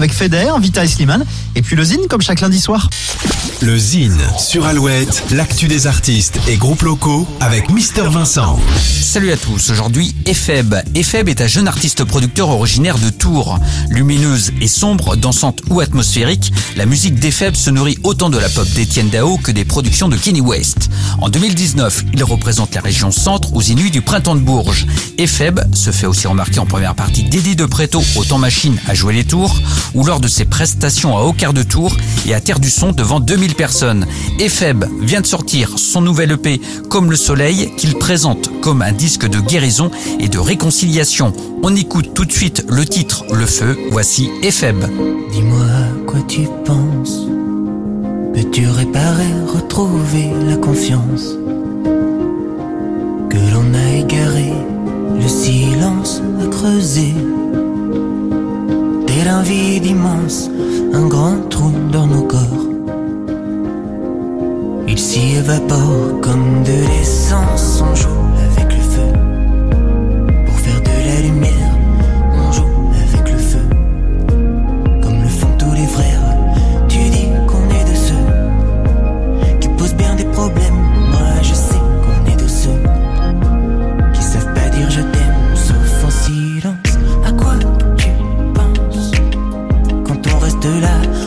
avec Feder, Vita et Slimane. Et puis le Zine comme chaque lundi soir. Le Zine sur Alouette, l'actu des artistes et groupes locaux avec Mister Vincent. Salut à tous, aujourd'hui Epheb. Epheb est un jeune artiste producteur originaire de Tours. Lumineuse et sombre, dansante ou atmosphérique, la musique d'Epheb se nourrit autant de la pop d'Étienne Dao que des productions de Kenny West. En 2019, il représente la région centre aux Inuits du printemps de Bourges. Epheb se fait aussi remarquer en première partie d'Eddie de Préto au temps machine à jouer les tours ou lors de ses prestations à Aucard de Tours et à Terre du Son devant 2000 personnes. Epheb vient de sortir son nouvel EP Comme le Soleil qu'il présente comme un disque de guérison et de réconciliation. On écoute tout de suite le titre Le Feu. Voici Epheb. Dis-moi quoi tu penses. Peux-tu réparer, retrouver la confiance? Que l'on a égaré, le silence a creusé. Tel un vide immense, un grand trou dans nos corps. Il s'y évapore comme de l'essence, on joue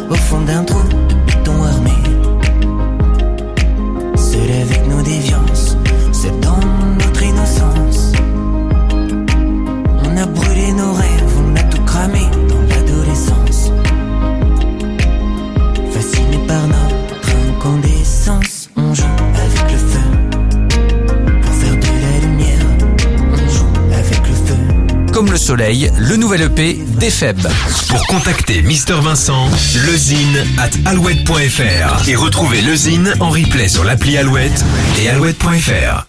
au fond d'un trou le soleil, le nouvel EP d'Epheb. Pour contacter Mister Vincent, lezine at alouette.fr et retrouver le Zine en replay sur l'appli Alouette et alouette.fr.